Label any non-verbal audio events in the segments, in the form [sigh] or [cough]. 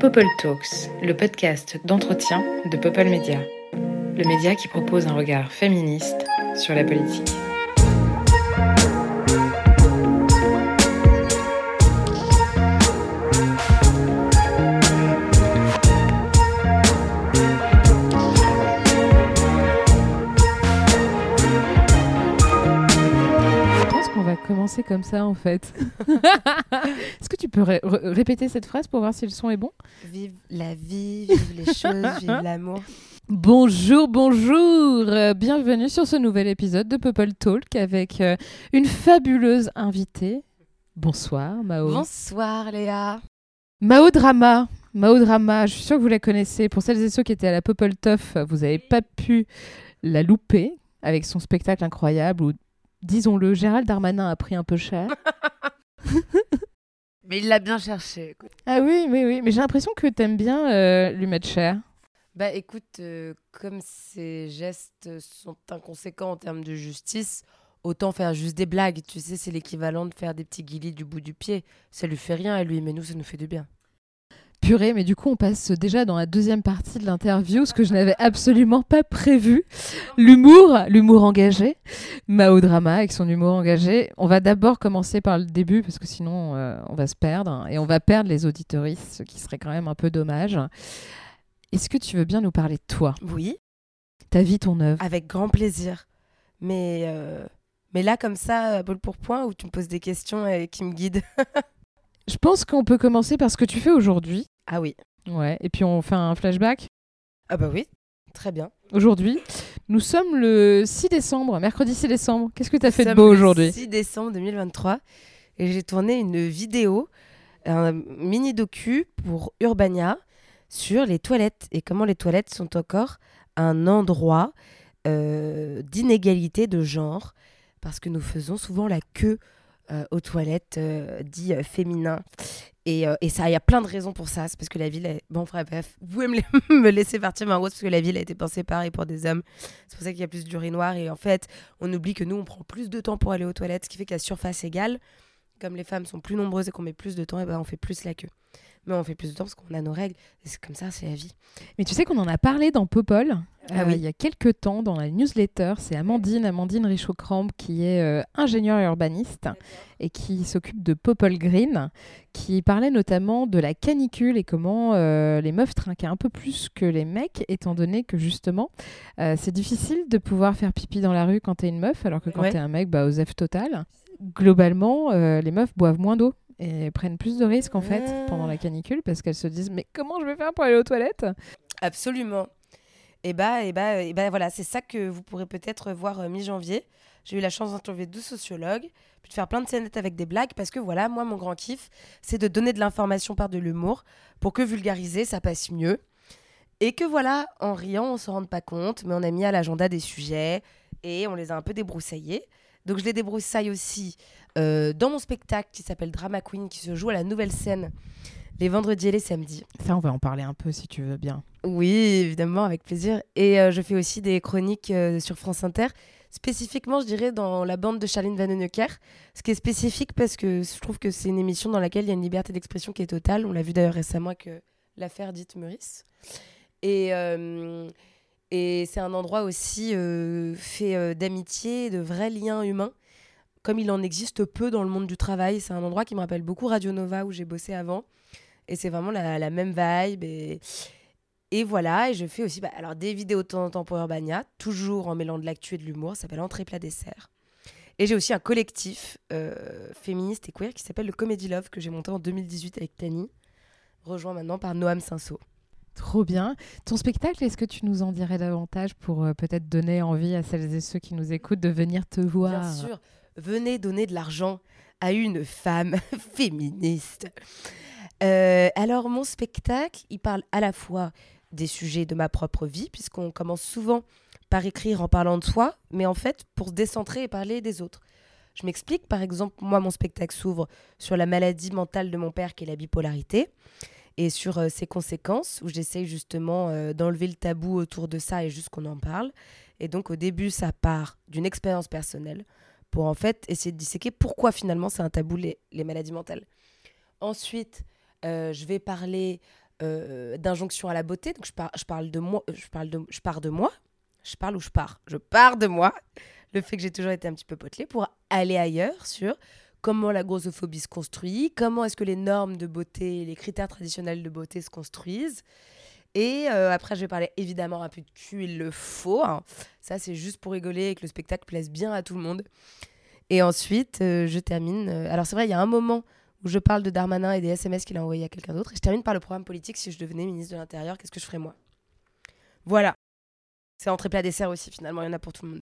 Popol Talks, le podcast d'entretien de Popol Media, le média qui propose un regard féministe sur la politique. Commencer comme ça en fait. [laughs] Est-ce que tu peux ré- ré- répéter cette phrase pour voir si le son est bon? Vive la vie, vive les choses, vive [laughs] l'amour. Bonjour, bonjour Bienvenue sur ce nouvel épisode de Purple Talk avec euh, une fabuleuse invitée. Bonsoir Mao. Bonsoir Léa. Mao Drama. Mao Drama, je suis sûre que vous la connaissez. Pour celles et ceux qui étaient à la Tough, vous n'avez pas pu la louper avec son spectacle incroyable où, disons-le, Gérald Darmanin a pris un peu cher. [laughs] Mais il l'a bien cherché. écoute. Ah oui, oui, oui. Mais j'ai l'impression que t'aimes bien euh, lui mettre cher. Bah écoute, euh, comme ces gestes sont inconséquents en termes de justice, autant faire juste des blagues. Tu sais, c'est l'équivalent de faire des petits guilis du bout du pied. Ça lui fait rien à lui, mais nous, ça nous fait du bien. Purée, mais du coup, on passe déjà dans la deuxième partie de l'interview, ce que je n'avais absolument pas prévu. L'humour, l'humour engagé. Mao Drama avec son humour engagé. On va d'abord commencer par le début, parce que sinon, euh, on va se perdre. Et on va perdre les auditoristes, ce qui serait quand même un peu dommage. Est-ce que tu veux bien nous parler de toi? Oui, Ta vie, ton œuvre avec grand plaisir. Mais, euh, mais là, comme ça, à bol pour point, où tu me poses des questions et qui me guident. [laughs] Je pense qu'on peut commencer par ce que tu fais aujourd'hui. Ah oui. Ouais. Et puis, on fait un flashback. Ah bah oui, très bien. Aujourd'hui, nous sommes le 6 décembre, mercredi 6 décembre. Qu'est-ce que tu as fait de beau le aujourd'hui 6 décembre 2023 et j'ai tourné une vidéo, un mini docu pour Urbania sur les toilettes et comment les toilettes sont encore un endroit euh, d'inégalité de genre parce que nous faisons souvent la queue aux toilettes euh, dit euh, féminin. Et, euh, et ça, il y a plein de raisons pour ça. C'est parce que la ville est... Bon, enfin, bref, [laughs] vous pouvez me, la- [laughs] me laisser partir ma rose parce que la ville a été pensée pareil pour des hommes. C'est pour ça qu'il y a plus d'urinoir. Et en fait, on oublie que nous, on prend plus de temps pour aller aux toilettes, ce qui fait qu'à surface égale, comme les femmes sont plus nombreuses et qu'on met plus de temps, et ben on fait plus la queue. Mais on fait plus de temps parce qu'on a nos règles. C'est comme ça, c'est la vie. Mais tu sais qu'on en a parlé dans Popol Ah euh, oui. il y a quelques temps dans la newsletter. C'est Amandine, Amandine Richaud-Crampe, qui est euh, ingénieure urbaniste et qui s'occupe de Popol Green, qui parlait notamment de la canicule et comment euh, les meufs trinquaient un peu plus que les mecs, étant donné que justement, euh, c'est difficile de pouvoir faire pipi dans la rue quand t'es une meuf, alors que quand Ouais. t'es un mec, bah, aux F total. Globalement, les meufs boivent moins d'eau et prennent plus de risques en fait Ah. pendant la canicule parce qu'elles se disent mais comment je vais faire pour aller aux toilettes? Absolument. Et bah, et bah, et bah voilà, c'est ça que vous pourrez peut-être voir euh, mi-janvier. J'ai eu la chance d'interviewer deux sociologues, puis de faire plein de scénettes avec des blagues, parce que voilà, moi, mon grand kiff, c'est de donner de l'information par de l'humour, pour que vulgariser, ça passe mieux. Et que voilà, en riant, on se rende pas compte, mais on a mis à l'agenda des sujets, et on les a un peu débroussaillés. Donc je les débroussaille aussi euh, dans mon spectacle qui s'appelle Drama Queen, qui se joue à la nouvelle scène les vendredis et les samedis. Ça, on va en parler un peu si tu veux bien. Oui, évidemment, avec plaisir. Et euh, je fais aussi des chroniques euh, sur France Inter, spécifiquement, je dirais, dans la bande de Charline Vanhoenacker. Ce qui est spécifique parce que je trouve que c'est une émission dans laquelle il y a une liberté d'expression qui est totale. On l'a vu d'ailleurs récemment avec l'affaire dite Meurice. Et, et c'est un endroit aussi euh, fait euh, d'amitié, de vrais liens humains. Comme il en existe peu dans le monde du travail, c'est un endroit qui me rappelle beaucoup Radio Nova où j'ai bossé avant. Et c'est vraiment la, la même vibe. Et, voilà, et je fais aussi bah, alors des vidéos de temps en temps pour Urbania, toujours en mêlant de l'actu et de l'humour, ça s'appelle Entrée plat dessert. Et j'ai aussi un collectif euh, féministe et queer qui s'appelle le Comedy Love que j'ai monté en 2018 avec Tani, rejoint maintenant par Noam Sinso. Trop bien. Ton spectacle, est-ce que tu nous en dirais davantage pour euh, peut-être donner envie à celles et ceux qui nous écoutent de venir te voir? Bien sûr, venez donner de l'argent à une femme [laughs] féministe. Euh, alors mon spectacle, il parle à la fois des sujets de ma propre vie, puisqu'on commence souvent par écrire en parlant de soi, mais en fait pour se décentrer et parler des autres. Je m'explique, par exemple, moi mon spectacle s'ouvre sur la maladie mentale de mon père qui est la bipolarité, et sur euh, ses conséquences, où j'essaye justement euh, d'enlever le tabou autour de ça et juste qu'on en parle. Et donc au début, ça part d'une expérience personnelle pour en fait essayer de disséquer pourquoi finalement c'est un tabou les, les maladies mentales. Ensuite, euh, je vais parler d'injonction à la beauté. Donc je, je parle de moi, je parle de, je pars de moi. Je parle ou je pars? Je pars de moi. Le fait que j'ai toujours été un petit peu potelée pour aller ailleurs sur comment la grossophobie se construit, comment est-ce que les normes de beauté, les critères traditionnels de beauté se construisent. Et euh, après, je vais parler évidemment un peu de cul, il le faut. Hein. Ça, c'est juste pour rigoler et que le spectacle plaise bien à tout le monde. Et ensuite, euh, je termine. Euh, alors, c'est vrai, il y a un moment où je parle de Darmanin et des SMS qu'il a envoyés à quelqu'un d'autre. Et je termine par le programme politique. Si je devenais ministre de l'Intérieur, qu'est-ce que je ferais moi? Voilà. C'est entrée plat dessert aussi, finalement. Il y en a pour tout le monde.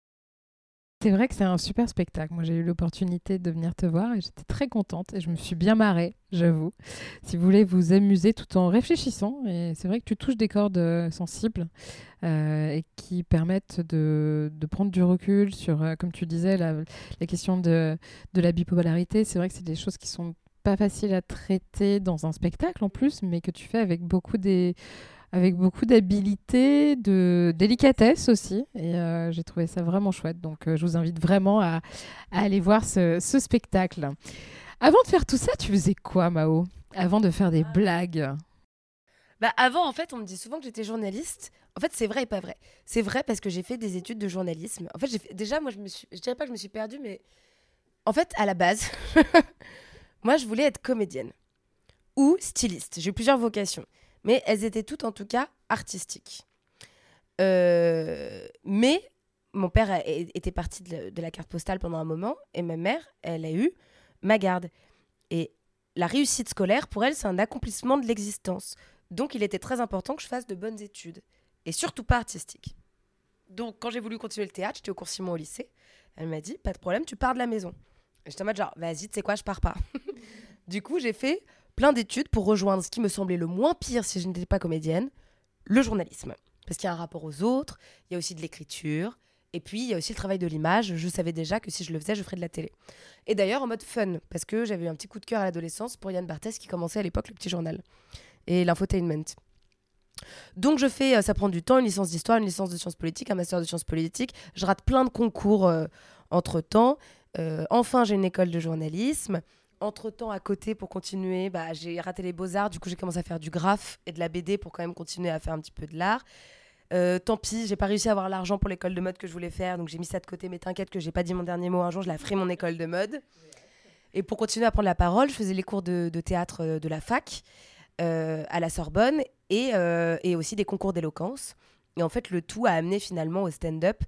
C'est vrai que c'est un super spectacle. Moi, j'ai eu l'opportunité de venir te voir et j'étais très contente et je me suis bien marrée, j'avoue. Si vous voulez vous amuser tout en réfléchissant, et c'est vrai que tu touches des cordes euh, sensibles euh, et qui permettent de, prendre du recul sur, euh, comme tu disais, la, la question de, de la bipolarité. C'est vrai que c'est des choses qui sont pas faciles à traiter dans un spectacle en plus, mais que tu fais avec beaucoup des avec beaucoup d'habilité, de délicatesse aussi. Et euh, j'ai trouvé ça vraiment chouette. Donc euh, je vous invite vraiment à, aller voir ce, spectacle. Avant de faire tout ça, tu faisais quoi, Mao Avant de faire des blagues? Bah avant, en fait, on me dit souvent que j'étais journaliste. En fait, c'est vrai et pas vrai. C'est vrai parce que j'ai fait des études de journalisme. En fait, déjà, moi, je me suis, je dirais pas que je me suis perdue, mais en fait, à la base, [laughs] moi, je voulais être comédienne ou styliste. J'ai eu plusieurs vocations mais elles étaient toutes en tout cas artistiques. Euh, mais mon père était parti de la, carte postale pendant un moment et ma mère, elle a eu ma garde. Et la réussite scolaire, pour elle, c'est un accomplissement de l'existence. Donc il était très important que je fasse de bonnes études et surtout pas artistiques. Donc quand j'ai voulu continuer le théâtre, j'étais au cours Simon au lycée. Elle m'a dit, pas de problème, tu pars de la maison. J'étais en mode genre, vas-y, tu sais quoi, je pars pas. [laughs] du coup, j'ai fait plein d'études pour rejoindre ce qui me semblait le moins pire si je n'étais pas comédienne, le journalisme. Parce qu'il y a un rapport aux autres, il y a aussi de l'écriture, et puis il y a aussi le travail de l'image. Je savais déjà que si je le faisais, je ferais de la télé. Et d'ailleurs en mode fun, parce que j'avais eu un petit coup de cœur à l'adolescence pour Yann Barthès qui commençait à l'époque le petit journal et l'infotainment. Donc je fais, euh, ça prend du temps, une licence d'histoire, une licence de sciences politiques, un master de sciences politiques. Je rate plein de concours euh, entre temps. Euh, enfin, j'ai une école de journalisme entre-temps, à côté, pour continuer, bah, j'ai raté les beaux-arts. Du coup, j'ai commencé à faire du graphe et de la BD pour quand même continuer à faire un petit peu de l'art. Euh, tant pis, j'ai pas réussi à avoir l'argent pour l'école de mode que je voulais faire, donc j'ai mis ça de côté. Mais t'inquiète que j'ai pas dit mon dernier mot. Un jour, je la ferai mon école de mode. Et pour continuer à prendre la parole, je faisais les cours de, théâtre euh, de la fac euh, à la Sorbonne et, et aussi des concours d'éloquence. Et en fait, le tout a amené finalement au stand-up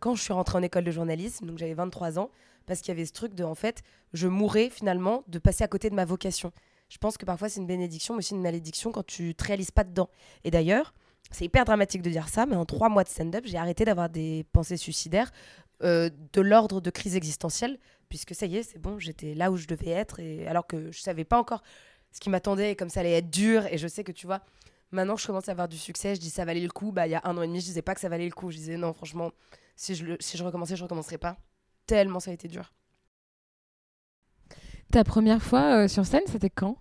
quand je suis rentrée en école de journalisme, donc j'avais 23 ans parce qu'il y avait ce truc de, en fait, je mourrais finalement de passer à côté de ma vocation. Je pense que parfois c'est une bénédiction, mais aussi une malédiction quand tu te réalises pas dedans. Et d'ailleurs, c'est hyper dramatique de dire ça, mais en trois mois de stand-up, j'ai arrêté d'avoir des pensées suicidaires euh, de l'ordre de crise existentielle, puisque ça y est, c'est bon, j'étais là où je devais être, et alors que je savais pas encore ce qui m'attendait, et comme ça allait être dur, et je sais que tu vois, maintenant je commence à avoir du succès, je dis ça valait le coup, bah il y a un an et demi, je disais pas que ça valait le coup, je disais non, franchement, si je, le, si je recommençais, je recommencerais pas tellement ça a été dur. Ta première fois euh, sur scène, c'était quand?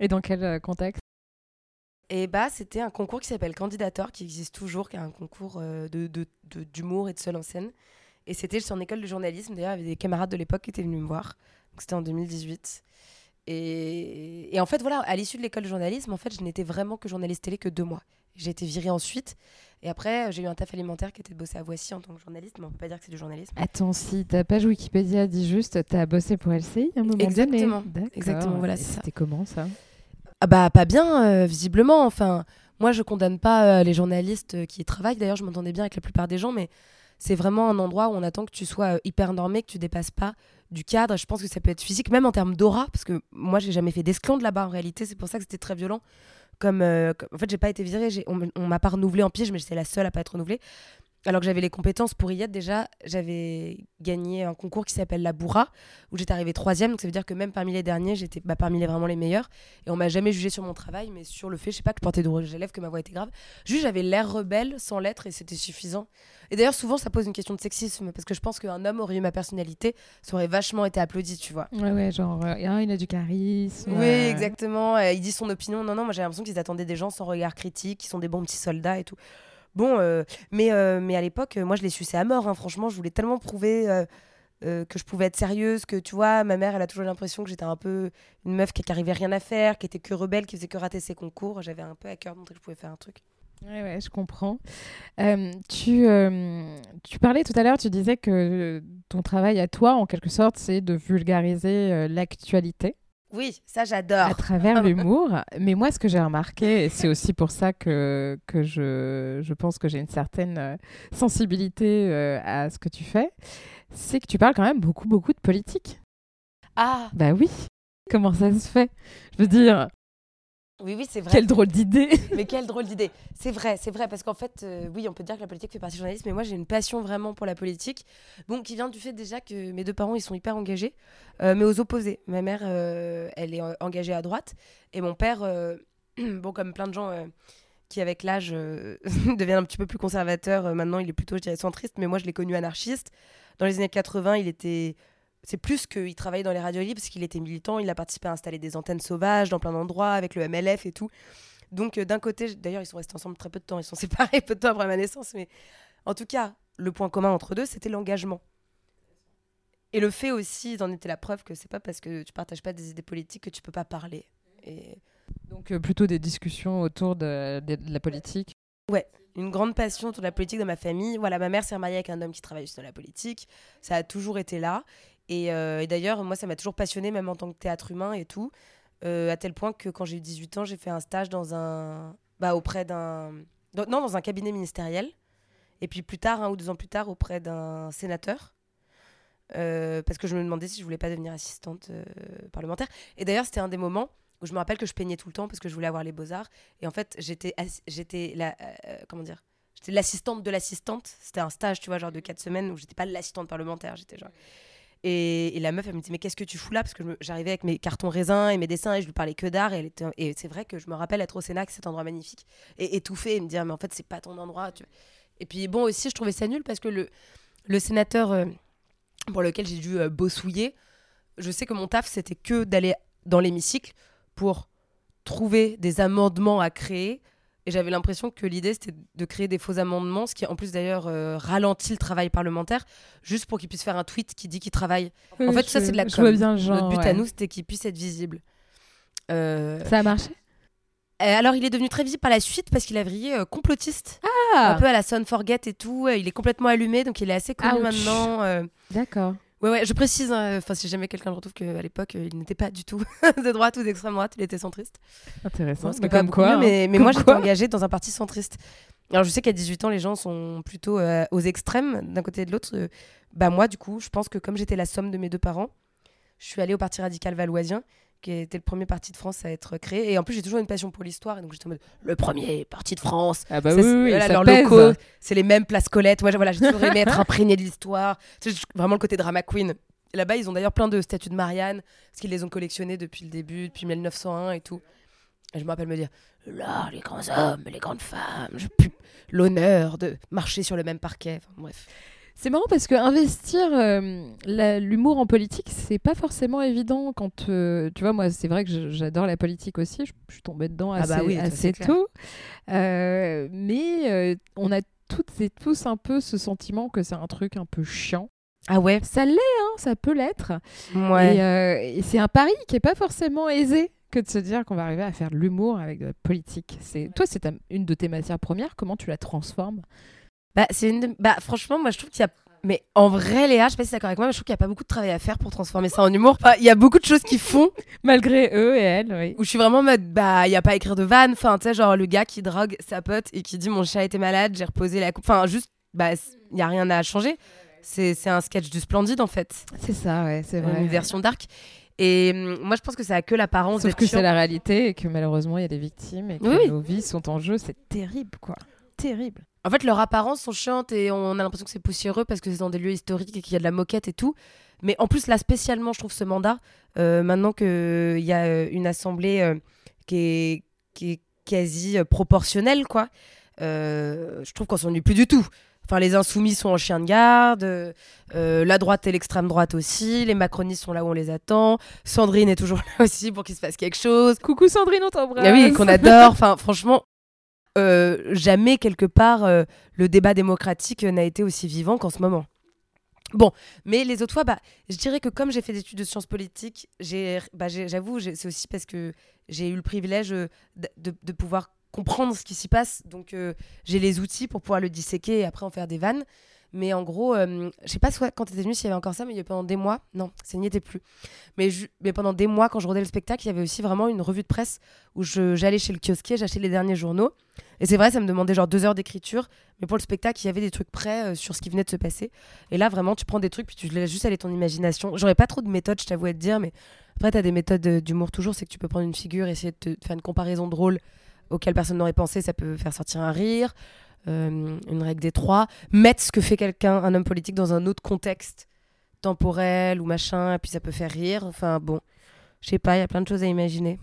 Et dans quel euh, contexte? Et bah, c'était un concours qui s'appelle Candidator, qui existe toujours, qui est un concours euh, de, d'humour et de seul en scène. Et c'était en école de journalisme. D'ailleurs, il y avait des camarades de l'époque qui étaient venus me voir. C'était en 2018. Et, et, en fait, voilà, à l'issue de l'école de journalisme, en fait, je n'étais vraiment que journaliste télé que deux mois. J'ai été virée ensuite. Et après, j'ai eu un taf alimentaire qui était de bosser à Voici en tant que journaliste, mais on peut pas dire que c'est du journalisme. Attends, si ta page Wikipédia dit juste, tu as bossé pour LCI à un moment Exactement. Exactement, voilà, c'est ça. C'était comment ça? Ah Bah, pas bien, euh, visiblement. Enfin, moi, je condamne pas euh, les journalistes qui y travaillent. D'ailleurs, je m'entendais bien avec la plupart des gens, mais c'est vraiment un endroit où on attend que tu sois euh, hyper normé, que tu dépasses pas du cadre. Je pense que ça peut être physique, même en termes d'aura, parce que moi, j'ai jamais fait d'esclandre là-bas en réalité. C'est pour ça que c'était très violent. Euh, comme, en fait j'ai pas été virée on, on m'a pas renouvelée en piège mais j'étais la seule à pas être renouvelée alors que j'avais les compétences pour y être déjà, j'avais gagné un concours qui s'appelle la Bourra, où j'étais arrivée troisième, donc ça veut dire que même parmi les derniers, j'étais bah, parmi les vraiment les meilleurs. Et on m'a jamais jugé sur mon travail, mais sur le fait, je sais pas, que je portais de rouge à que ma voix était grave. Juste, j'avais l'air rebelle, sans l'être, et c'était suffisant. Et d'ailleurs, souvent, ça pose une question de sexisme, parce que je pense qu'un homme aurait eu ma personnalité, ça aurait vachement été applaudi, tu vois. Ouais, ouais, genre, euh, il a du charisme. Oui, exactement. il dit son opinion. Non, non, moi j'ai l'impression qu'ils attendaient des gens sans regard critique, qui sont des bons petits soldats et tout. Bon, euh, mais, euh, mais à l'époque, moi, je l'ai sucé à mort. Hein. Franchement, je voulais tellement prouver euh, que je pouvais être sérieuse, que tu vois, ma mère, elle a toujours l'impression que j'étais un peu une meuf qui n'arrivait rien à faire, qui était que rebelle, qui faisait que rater ses concours. J'avais un peu à cœur de montrer que je pouvais faire un truc. Ouais, ouais, je comprends. Euh, tu, euh, tu parlais tout à l'heure, tu disais que ton travail à toi, en quelque sorte, c'est de vulgariser euh, l'actualité Oui, ça j'adore. à travers [laughs] l'humour. Mais moi, ce que j'ai remarqué, et c'est aussi pour ça que, que je, je pense que j'ai une certaine euh, sensibilité euh, à ce que tu fais, c'est que tu parles quand même beaucoup, beaucoup de politique. Ah, Bah oui. Comment ça se fait? Je veux dire, oui, oui, c'est vrai. quelle drôle d'idée Mais quelle drôle d'idée. C'est vrai, c'est vrai, parce qu'en fait, euh, oui, on peut dire que la politique fait partie du journalisme, mais moi j'ai une passion vraiment pour la politique, bon, qui vient du fait déjà que mes deux parents, ils sont hyper engagés, euh, mais aux opposés. Ma mère, euh, elle est engagée à droite, et mon père, [clears throat] bon, comme plein de gens qui, avec l'âge, euh, [laughs] deviennent un petit peu plus conservateurs, euh, maintenant il est plutôt, je dirais, centriste, mais moi je l'ai connu anarchiste. Dans les années 80, il était... C'est plus qu'il travaillait dans les radios libres, parce qu'il était militant, il a participé à installer des antennes sauvages dans plein d'endroits, avec le MLF et tout. Donc euh, d'un côté, d'ailleurs ils sont restés ensemble très peu de temps, ils sont [laughs] séparés peu de temps après ma naissance, mais en tout cas, le point commun entre deux, c'était l'engagement. Et le fait aussi, d'en était la preuve que c'est pas parce que tu partages pas des idées politiques que tu peux pas parler. Et Donc euh, plutôt des discussions autour de, de- de la politique. une grande passion autour de la politique dans ma famille. Voilà, ma mère s'est mariée avec un homme qui travaille juste dans la politique. Ça a toujours été là. Et, euh, et d'ailleurs, moi, ça m'a toujours passionnée, même en tant que théâtre humain et tout. Euh, à tel point que quand j'ai eu 18 ans, j'ai fait un stage dans un. Bah, auprès d'un. Non, dans un cabinet ministériel. Et puis plus tard, un ou deux ans plus tard, auprès d'un sénateur. Euh, parce que je me demandais si je voulais pas devenir assistante parlementaire. Et d'ailleurs, c'était un des moments où je me rappelle que je peignais tout le temps parce que je voulais avoir les beaux-arts. Et en fait, j'étais j'étais comment dire J'étais l'assistante de l'assistante. C'était un stage, tu vois, genre de 4 semaines où j'étais pas l'assistante parlementaire. J'étais genre. Et, la meuf, elle me dit Mais qu'est-ce que tu fous là? Parce que j'arrivais avec mes cartons raisins et mes dessins et je lui parlais que d'art. Et, c'est vrai que je me rappelle être au Sénat, cet endroit magnifique, et étouffée et me dire Mais en fait, c'est pas ton endroit. Et puis bon, aussi, je trouvais ça nul parce que le, le sénateur euh, pour lequel j'ai dû euh, bossouiller, je sais que mon taf, c'était que d'aller dans l'hémicycle pour trouver des amendements à créer. Et j'avais l'impression que l'idée, c'était de créer des faux amendements, ce qui en plus d'ailleurs euh, ralentit le travail parlementaire, juste pour qu'il puisse faire un tweet qui dit qu'il travaille. En fait, ça, c'est de la com. bien le genre. Notre but ouais. à nous, c'était qu'il puisse être visible. Euh, Ça a marché? Euh, alors, il est devenu très visible par la suite parce qu'il a vrillé euh, complotiste, un Ah peu à la Son Forget et tout. Il est complètement allumé, donc il est assez connu Ouch. maintenant. D'accord. Ouais, ouais, je précise, hein, enfin, si jamais quelqu'un le retrouve, qu'à l'époque, euh, il n'était pas du tout [laughs] de droite ou d'extrême droite, il était centriste. Intéressant. Bon, Mais comme quoi. mieux, hein. mais, mais Comme moi, j'étais engagée dans un parti centriste. Alors, je sais qu'à 18 ans, les gens sont plutôt euh, aux extrêmes d'un côté et de l'autre. Euh, bah, moi, du coup, je pense que comme j'étais la somme de mes deux parents, je suis allée au Parti radical valoisien, qui était le premier parti de France à être créé. Et en plus, j'ai toujours une passion pour l'histoire. Et donc, j'étais en mode, le premier parti de France. Ah bah Ça, oui, c'est- oui, voilà, ça leurs pèse. locaux, c'est les mêmes places Colette. Moi, j'ai- voilà, j'ai toujours aimé être imprégné de l'histoire. Sais, vraiment le côté drama queen. Là-bas, ils ont d'ailleurs plein de statues de Marianne, parce qu'ils les ont collectionnées depuis le début, depuis 1901 et tout. Et je me rappelle me dire, là, les grands hommes, les grandes femmes, l'honneur de marcher sur le même parquet. Enfin, bref. C'est marrant parce que investir euh, l'humour en politique, c'est pas forcément évident quand euh, tu vois moi c'est vrai que j'adore la politique aussi, je, je suis tombée dedans Ah assez, bah oui, assez tôt, Euh, mais on a toutes et tous un peu ce sentiment que c'est un truc un peu chiant. Ah ouais? Ça l'est, hein, ça peut l'être. Ouais. Et, et c'est un pari qui est pas forcément aisé que de se dire qu'on va arriver à faire de l'humour avec de la politique. C'est toi c'est une de tes matières premières. Comment tu la transformes? Bah, c'est une de- bah, franchement, moi, je trouve qu'il y a. Mais en vrai, Léa, je sais pas si d'accord avec moi, mais je trouve qu'il n'y a pas beaucoup de travail à faire pour transformer ça en humour. Enfin, Il y a beaucoup de choses qui font [laughs] Malgré eux et elles, oui. où je suis vraiment en mode, bah, il n'y a pas à écrire de vanne. Enfin, tu sais, genre le gars qui drogue sa pote et qui dit mon chat était malade, j'ai reposé la coupe. Enfin, juste, bah, il n'y a rien à changer. C'est un sketch du Splendide, en fait. C'est ça, ouais, c'est vrai. Une version dark. Et hum, moi, je pense que ça a que l'apparence Sauf que c'est la réalité et que malheureusement il y a des victimes et que oui. nos vies sont en jeu. C'est terrible, quoi. Terrible. En fait, leurs apparences sont chiantes et on a l'impression que c'est poussiéreux parce que c'est dans des lieux historiques et qu'il y a de la moquette et tout. Mais en plus, là, spécialement, je trouve ce mandat, euh, maintenant qu'il y a euh, une assemblée euh, qui, est, qui est quasi euh, proportionnelle, quoi, euh, je trouve qu'on s'ennuie plus du tout. Enfin, les insoumis sont en chien de garde, euh, euh, la droite et l'extrême droite aussi, les macronistes sont là où on les attend, Sandrine est toujours [laughs] là aussi pour qu'il se passe quelque chose. Coucou Sandrine, on t'embrasse. Ah oui, qu'on adore. Enfin, franchement, euh, jamais quelque part euh, le débat démocratique n'a été aussi vivant qu'en ce moment. Bon, mais les autres fois, bah, je dirais que comme j'ai fait des études de sciences politiques, bah, j'avoue, c'est aussi parce que j'ai eu le privilège euh, de, pouvoir comprendre ce qui s'y passe. Donc, j'ai les outils pour pouvoir le disséquer et après en faire des vannes. Mais en gros, je sais pas quand tu étais venu s'il y avait encore ça, mais il y a pendant des mois, non, ça n'y était plus. Mais, mais pendant des mois, quand je rodais le spectacle, il y avait aussi vraiment une revue de presse où j'allais chez le kiosquier, j'achetais les derniers journaux. Et c'est vrai, ça me demandait genre deux heures d'écriture. Mais pour le spectacle, il y avait des trucs prêts euh, sur ce qui venait de se passer. Et là, vraiment, tu prends des trucs, puis tu laisses juste aller ton imagination. J'aurais pas trop de méthodes, je t'avoue à te dire, mais après, tu as des méthodes euh, d'humour toujours. C'est que tu peux prendre une figure, essayer de, faire une comparaison drôle auquel personne n'aurait pensé. Ça peut faire sortir un rire, euh, une règle des trois. Mettre ce que fait quelqu'un, un homme politique, dans un autre contexte temporel ou machin, et puis ça peut faire rire. Enfin, bon, je sais pas, il y a plein de choses à imaginer.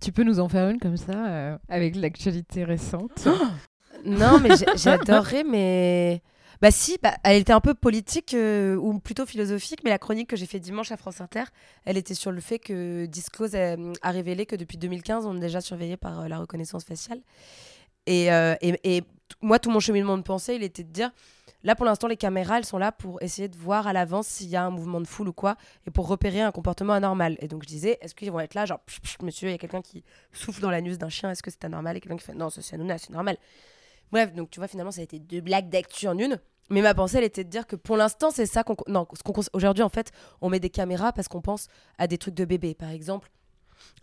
Tu peux nous en faire une comme ça, euh, avec l'actualité récente [gasps] Non, mais j'adorerais, mais. Bah si, bah, elle était un peu politique euh, ou plutôt philosophique, mais la chronique que j'ai fait dimanche à France Inter, elle était sur le fait que Disclose a, révélé que depuis 2015, on est déjà surveillé par euh, la reconnaissance faciale. Et, moi, tout mon cheminement de pensée, il était de dire, là pour l'instant, les caméras, elles sont là pour essayer de voir à l'avance s'il y a un mouvement de foule ou quoi, et pour repérer un comportement anormal. Et donc je disais, est-ce qu'ils vont être là, genre, monsieur, il y a quelqu'un qui souffle dans l'anus d'un chien, est-ce que c'est anormal? Et quelqu'un qui fait, non, c'est Hanouna, c'est normal. Bref, donc tu vois, finalement, ça a été deux blagues d'actu en une. Mais ma pensée, elle était de dire que pour l'instant, c'est ça qu'on. Non, ce qu'on aujourd'hui, en fait, on met des caméras parce qu'on pense à des trucs de bébé. Par exemple,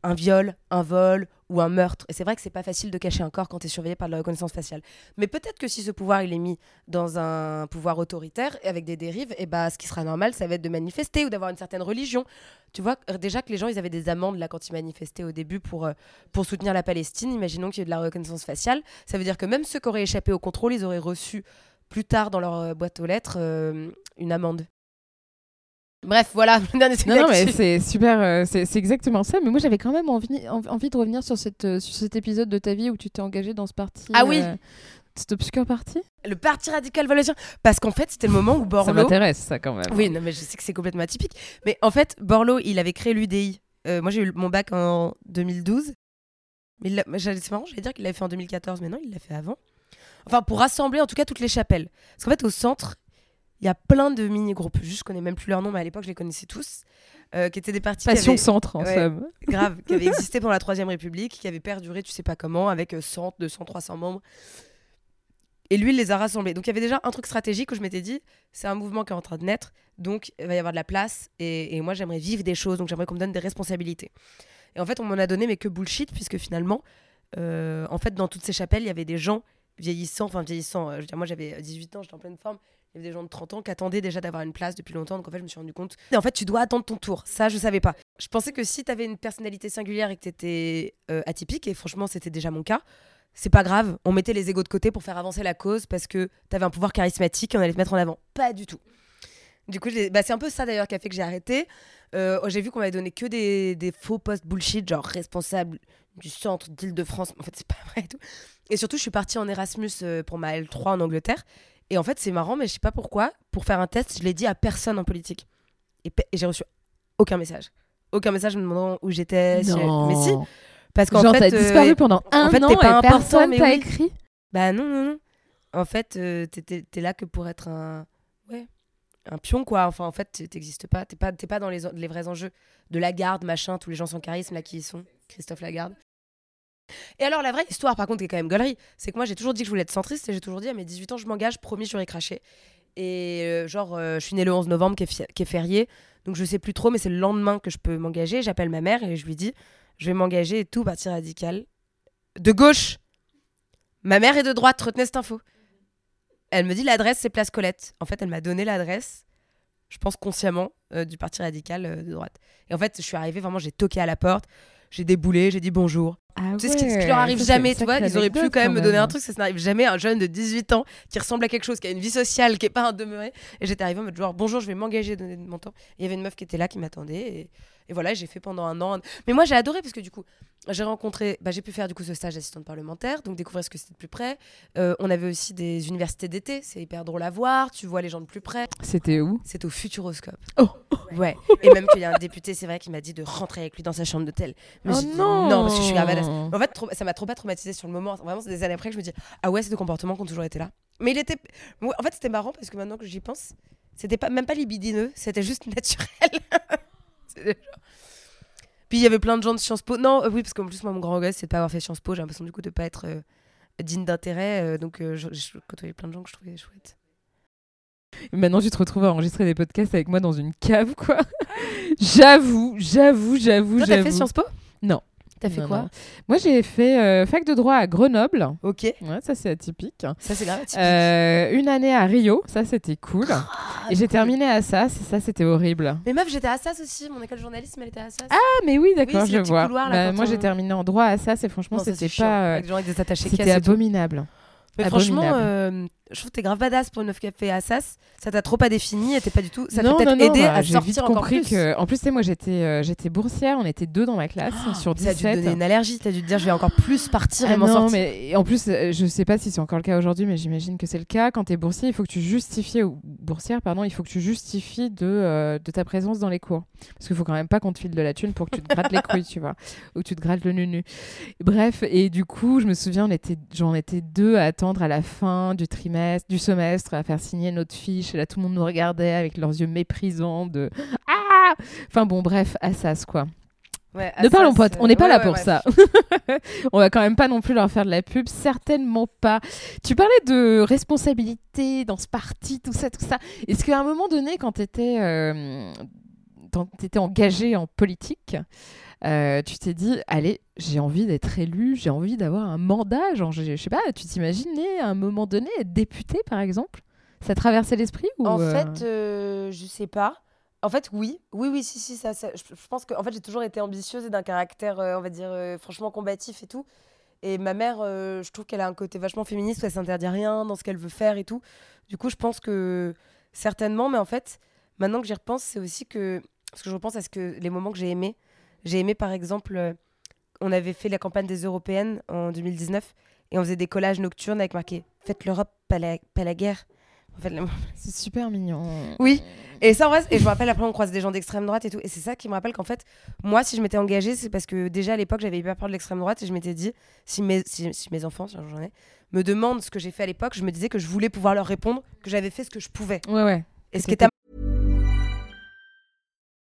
un viol, un vol ou un meurtre. Et c'est vrai que c'est pas facile de cacher un corps quand tu es surveillé par de la reconnaissance faciale. Mais peut-être que si ce pouvoir, il est mis dans un pouvoir autoritaire avec des dérives, et bah, ce qui sera normal, ça va être de manifester ou d'avoir une certaine religion. Tu vois, euh, déjà que les gens, ils avaient des amendes là quand ils manifestaient au début pour, euh, pour soutenir la Palestine. Imaginons qu'il y ait de la reconnaissance faciale. Ça veut dire que même ceux qui auraient échappé au contrôle, ils auraient reçu plus tard dans leur euh, boîte aux lettres une amende. Bref, voilà, [laughs] le dernier truc Non, non, mais c'est super, euh, c'est exactement ça. Mais moi, j'avais quand même envie, en- envie de revenir sur, cette, euh, sur cet épisode de ta vie où tu t'es engagé dans ce parti. Ah oui. euh, cet obscur parti Le parti radical valaisan. Parce qu'en fait, c'était le moment où Ça Borloo. m'intéresse, ça, quand même. Oui, non, mais je sais que c'est complètement atypique. Mais en fait, Borloo, il avait créé l'UDI. Euh, moi, j'ai eu mon bac en 2012. Mais c'est marrant, j'allais dire qu'il l'avait fait en 2014, mais non, il l'a fait avant. Enfin, pour rassembler en tout cas toutes les chapelles. Parce qu'en fait, au centre, il y a plein de mini-groupes. Juste, je connais même plus leur nom, mais à l'époque, je les connaissais tous. euh, qui étaient des partis Passion avaient- centre, en Ouais. somme. grave, qui avait [laughs] existé pendant la Troisième République, qui avait perduré, tu sais pas comment, avec euh, 100, 200, 300 membres. Et lui, il les a rassemblés. Donc il y avait déjà un truc stratégique où je m'étais dit, c'est un mouvement qui est en train de naître, donc il va y avoir de la place, et, et moi j'aimerais vivre des choses, donc j'aimerais qu'on me donne des responsabilités. Et en fait, on m'en a donné, mais que bullshit, puisque finalement, euh, en fait, dans toutes ces chapelles, il y avait des gens vieillissants, enfin vieillissants, euh, je veux dire, moi j'avais 18 ans, j'étais en pleine forme, il y avait des gens de 30 ans qui attendaient déjà d'avoir une place depuis longtemps, donc en fait, je me suis rendu compte. Et en fait, tu dois attendre ton tour, ça, je savais pas. Je pensais que si tu avais une personnalité singulière et que tu étais atypique, et franchement, c'était déjà mon cas, c'est pas grave, on mettait les égaux de côté pour faire avancer la cause parce que tu avais un pouvoir charismatique et on allait te mettre en avant. Pas du tout. Du coup, bah, c'est un peu ça d'ailleurs qui a fait que j'ai arrêté. Euh, j'ai vu qu'on m'avait donné que des, des faux postes bullshit, genre responsable du centre d'Île-de-France. En fait, c'est pas vrai et tout. Et surtout, je suis partie en Erasmus euh, pour ma L3 en Angleterre. Et en fait, c'est marrant, mais je sais pas pourquoi. Pour faire un test, je l'ai dit à personne en politique. Et, j'ai reçu aucun message. Aucun message me demandant où j'étais. si Mais si, parce qu'en Genre, fait. t'as euh, disparu pendant un fait, an pas et important, personne mais t'a oui. écrit? Bah non, non, non. En fait, euh, t'es- là que pour être un. Ouais. Un pion, quoi. Enfin, en fait, t'existes pas. T'es pas, t'es pas dans les, en- les vrais enjeux de Lagarde, machin, tous les gens sans charisme, là, qui y sont. Christophe Lagarde. Et alors, la vraie histoire, par contre, qui est quand même gaulerie, c'est que moi, j'ai toujours dit que je voulais être centriste et j'ai toujours dit à mes 18 ans, je m'engage, promis, j'aurais craché. Et euh, genre, euh, je suis née le 11 novembre, qui est, qui est férié. Donc, je sais plus trop, mais c'est le lendemain que je peux m'engager. J'appelle ma mère et je lui dis, je vais m'engager et tout, parti radical. De gauche Ma mère est de droite, retenez cette info. Elle me dit l'adresse, c'est Place Colette. En fait, elle m'a donné l'adresse, je pense consciemment, euh, du Parti radical de droite. Et en fait, je suis arrivée, vraiment, j'ai toqué à la porte, j'ai déboulé, j'ai dit bonjour. Ah Tu sais, ce qui, leur arrive jamais, tu vois, ils auraient pu quand même me donner un truc, ça, ça n'arrive jamais à un jeune de 18 ans qui ressemble à quelque chose, qui a une vie sociale, qui est pas un demeuré. Et j'étais arrivée en mode genre, bonjour, je vais m'engager, donner de mon temps. Il y avait une meuf qui était là, qui m'attendait. Et, et voilà, j'ai fait pendant un an. Mais moi, j'ai adoré parce que du coup, j'ai rencontré, bah, j'ai pu faire du coup ce stage d'assistante parlementaire, donc découvrir ce que c'était de plus près. Euh, on avait aussi des universités d'été, c'est hyper drôle à voir, tu vois les gens de plus près. C'était où? C'est au Futuroscope. Oh. Ouais. Et même qu'il y a un député, c'est vrai, qui m'a dit de rentrer avec lui dans sa chambre d'hôtel. Mais Oh dit non non, parce que je suis grave. En fait, trop- ça m'a trop pas traumatisé sur le moment. Vraiment, c'est des années après que je me dis Ah ouais, c'est des comportements qui ont toujours été là. Mais il était. En fait, c'était marrant parce que maintenant que j'y pense, C'était pas, même pas libidineux, c'était juste [laughs] naturel. [laughs] Puis il y avait plein de gens de Sciences Po. Non, euh, oui, parce qu'en plus, moi, mon grand regret, c'est de pas avoir fait Sciences Po. J'ai l'impression du coup de pas être euh, digne d'intérêt. euh, donc, euh, je, je côtoyais plein de gens que je trouvais chouettes. Maintenant, tu te retrouves à enregistrer des podcasts avec moi dans une cave, quoi. [laughs] j'avoue, j'avoue, j'avoue, Toi, t'as j'avoue. fait Sciences Po? Non. T'as fait Non, quoi? Non. Moi, j'ai fait euh, fac de droit à Grenoble. Ok. Ouais, ça, c'est atypique. Ça, c'est grave. typique. Euh, une année à Rio, ça, c'était cool. Et j'ai cool. terminé à c'est ça, c'était horrible. Mais meuf, j'étais à Assas aussi. Mon école de journalisme, elle était à Assas. Ah, mais oui, d'accord, Oui, je vois. couloir, là, Bah, moi, on- j'ai terminé en droit à ça, c'est franchement, c'était pas. euh, C'était et abominable. Mais franchement, je trouve que t'es grave badass pour une meuf qui a fait Assas. Ça t'a trop pas défini et t'es pas du tout. Ça non, t'a non, peut-être non, aidé bah, à sortir vite encore compris plus. que. En plus, tu sais, moi, j'étais euh, j'étais boursière, on était deux dans ma classe sur Ça a dû 17. donner une allergie. T'as dû te dire, je vais encore plus partir et Ah m'en non, sortir. mais en plus, euh, je sais pas si c'est encore le cas aujourd'hui, mais j'imagine que c'est le cas. Quand tu es boursier, il faut que tu justifies, ou boursière, pardon, il faut que tu justifies de, euh, de ta présence dans les cours. Parce qu'il faut quand même pas qu'on te file de la thune pour que tu te grattes les couilles, tu vois, ou que tu te grattes le nunu. Bref, et du coup, je me souviens, on était, j'en étais deux à attendre à la fin du trimestre, du semestre, à faire signer notre fiche. Et là, tout le monde nous regardait avec leurs yeux méprisants de Ah Enfin bon, bref, Assas, quoi. Ouais, Ne parlons pas, euh, on n'est pas ouais, là ouais, pour ça. [laughs] on va quand même pas non plus leur faire de la pub, certainement pas. Tu parlais de responsabilité dans ce parti, tout ça, tout ça. Est-ce qu'à un moment donné, quand tu étais, engagé en politique, euh, tu t'es dit, allez, j'ai envie d'être élu, j'ai envie d'avoir un mandat, genre, je, je sais pas, tu t'imaginais à un moment donné être député, par exemple? Ça traversait l'esprit ou En euh, fait, euh, je sais pas. En fait, oui. Oui, oui, si, si. Ça, ça- je, je pense que en fait, j'ai toujours été ambitieuse et d'un caractère, euh, on va dire, franchement combatif et tout. Et ma mère, je trouve qu'elle a un côté vachement féministe où elle s'interdit rien dans ce qu'elle veut faire et tout. Du coup, je pense que certainement, mais en fait, maintenant que j'y repense, c'est aussi que. Parce que je repense à ce que les moments que j'ai aimés. J'ai aimé, par exemple, euh, on avait fait la campagne des européennes en 2019 et on faisait des collages nocturnes avec marqué Faites l'Europe, pas la, pas la guerre. En fait, la- [laughs] c'est super mignon. Oui. Et ça, en vrai, et je me rappelle, après, on croise des gens d'extrême droite et tout. Et c'est ça qui me rappelle qu'en fait, moi, si je m'étais engagée, c'est parce que déjà à l'époque, j'avais hyper peur de l'extrême droite et je m'étais dit, si mes, si, si mes enfants, si j'en ai, me demandent ce que j'ai fait à l'époque, je me disais que je voulais pouvoir leur répondre que j'avais fait ce que je pouvais. Ouais, ouais. Et ce qui était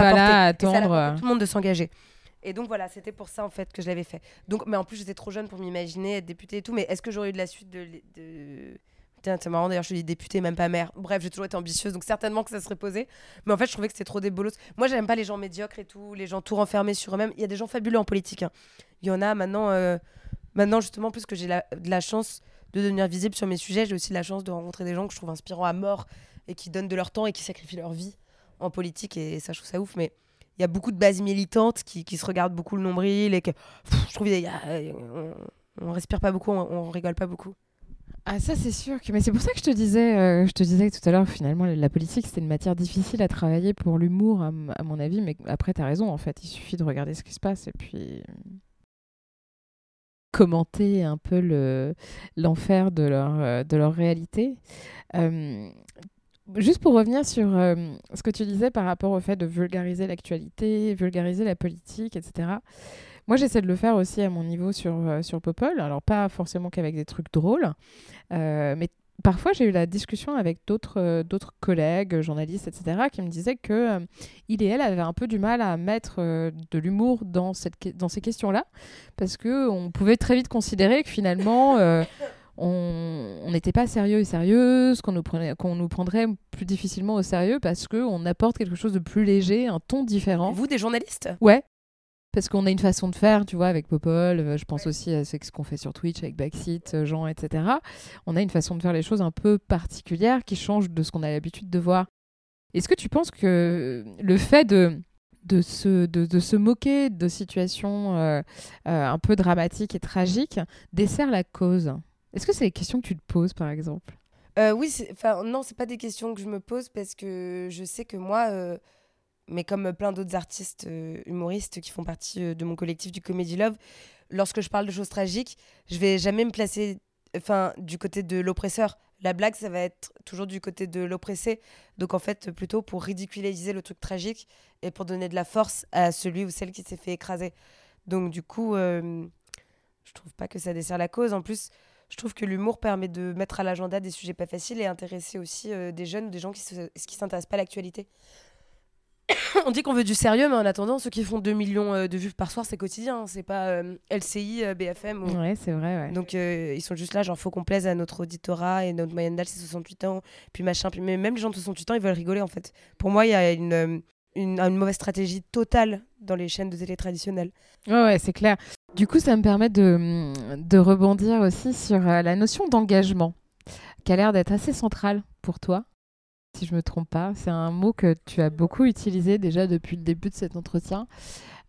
Pas là à attendre. tout le monde de s'engager. Et donc voilà, c'était pour ça en fait que je l'avais fait. Donc, mais en plus, j'étais trop jeune pour m'imaginer être députée et tout. Mais est-ce que j'aurais eu de la suite de. de... Putain, c'est marrant d'ailleurs, je dis députée, même pas maire. Bref, j'ai toujours été ambitieuse, donc certainement que ça serait posé. Mais en fait, je trouvais que c'était trop des bolos. Moi, j'aime pas les gens médiocres et tout, les gens tout renfermés sur eux-mêmes. Il y a des gens fabuleux en politique. hein. Il y en a maintenant, euh, maintenant justement, plus que j'ai la- de la chance de devenir visible sur mes sujets, j'ai aussi la chance de rencontrer des gens que je trouve inspirants à mort et qui donnent de leur temps et qui sacrifient leur vie en politique. Et ça, je trouve ça ouf. Mais il y a beaucoup de bases militantes qui, qui se regardent beaucoup le nombril et que je trouve y a- on, on respire pas beaucoup, on, rigole pas beaucoup. Ah ça c'est sûr que mais c'est pour ça que je te disais euh, je te disais tout à l'heure finalement la politique c'était une matière difficile à travailler pour l'humour à, mon avis mais après tu as raison en fait il suffit de regarder ce qui se passe et puis commenter un peu le l'enfer de leur euh, de leur réalité Euh, Juste pour revenir sur euh, ce que tu disais par rapport au fait de vulgariser l'actualité, vulgariser la politique, etc. Moi, j'essaie de le faire aussi à mon niveau sur, euh, sur Popol. Alors, pas forcément qu'avec des trucs drôles, euh, mais parfois, j'ai eu la discussion avec d'autres collègues, journalistes, etc., qui me disaient que il et elle avaient un peu du mal à mettre de l'humour dans, dans ces questions-là, parce qu'on pouvait très vite considérer que finalement, on n'était pas sérieux et sérieuse, qu'on nous, prenait- qu'on nous prendrait plus difficilement au sérieux parce qu'on apporte quelque chose de plus léger, un ton différent. Vous, des journalistes? Ouais. Parce qu'on a une façon de faire, tu vois, avec Popol. euh, je pense aussi à ce qu'on fait sur Twitch avec Backseat, euh, Jean, etc. On a une façon de faire les choses un peu particulière qui change de ce qu'on a l'habitude de voir. Est-ce que tu penses que le fait de, de, se, de, de se moquer de situations euh, euh, un peu dramatiques et tragiques dessert la cause? Est-ce que c'est les questions que tu te poses, par exemple? Euh, oui, enfin non, c'est pas des questions que je me pose parce que je sais que moi, euh, mais comme plein d'autres artistes euh, humoristes qui font partie de mon collectif du Comedy Love, lorsque je parle de choses tragiques, je vais jamais me placer, enfin, du côté de l'oppresseur. La blague, ça va être toujours du côté de l'oppressé. Donc en fait, plutôt pour ridiculiser le truc tragique et pour donner de la force à celui ou celle qui s'est fait écraser. Donc du coup, je trouve pas que ça dessert la cause. En plus, je trouve que l'humour permet de mettre à l'agenda des sujets pas faciles et intéresser aussi euh, des jeunes ou des gens qui ne s'intéressent pas à l'actualité. [coughs] On dit qu'on veut du sérieux, mais en attendant, ceux qui font 2 millions euh, de vues par soir, c'est quotidien. hein. C'est pas euh, LCI, BFM. ou- Ouais, c'est vrai, ouais. Donc ils sont juste là, genre faut qu'on plaise à notre auditorat et notre moyenne d'âge c'est 68 ans, puis machin. Puis mais même les gens de 68 ans, ils veulent rigoler en fait. Pour moi, il y a une, une, une mauvaise stratégie totale dans les chaînes de télé traditionnelles. Ouais, ouais, c'est clair. Du coup, ça me permet de, rebondir aussi sur euh, la notion d'engagement, qui a l'air d'être assez centrale pour toi, si je me trompe pas. C'est un mot que tu as beaucoup utilisé déjà depuis le début de cet entretien.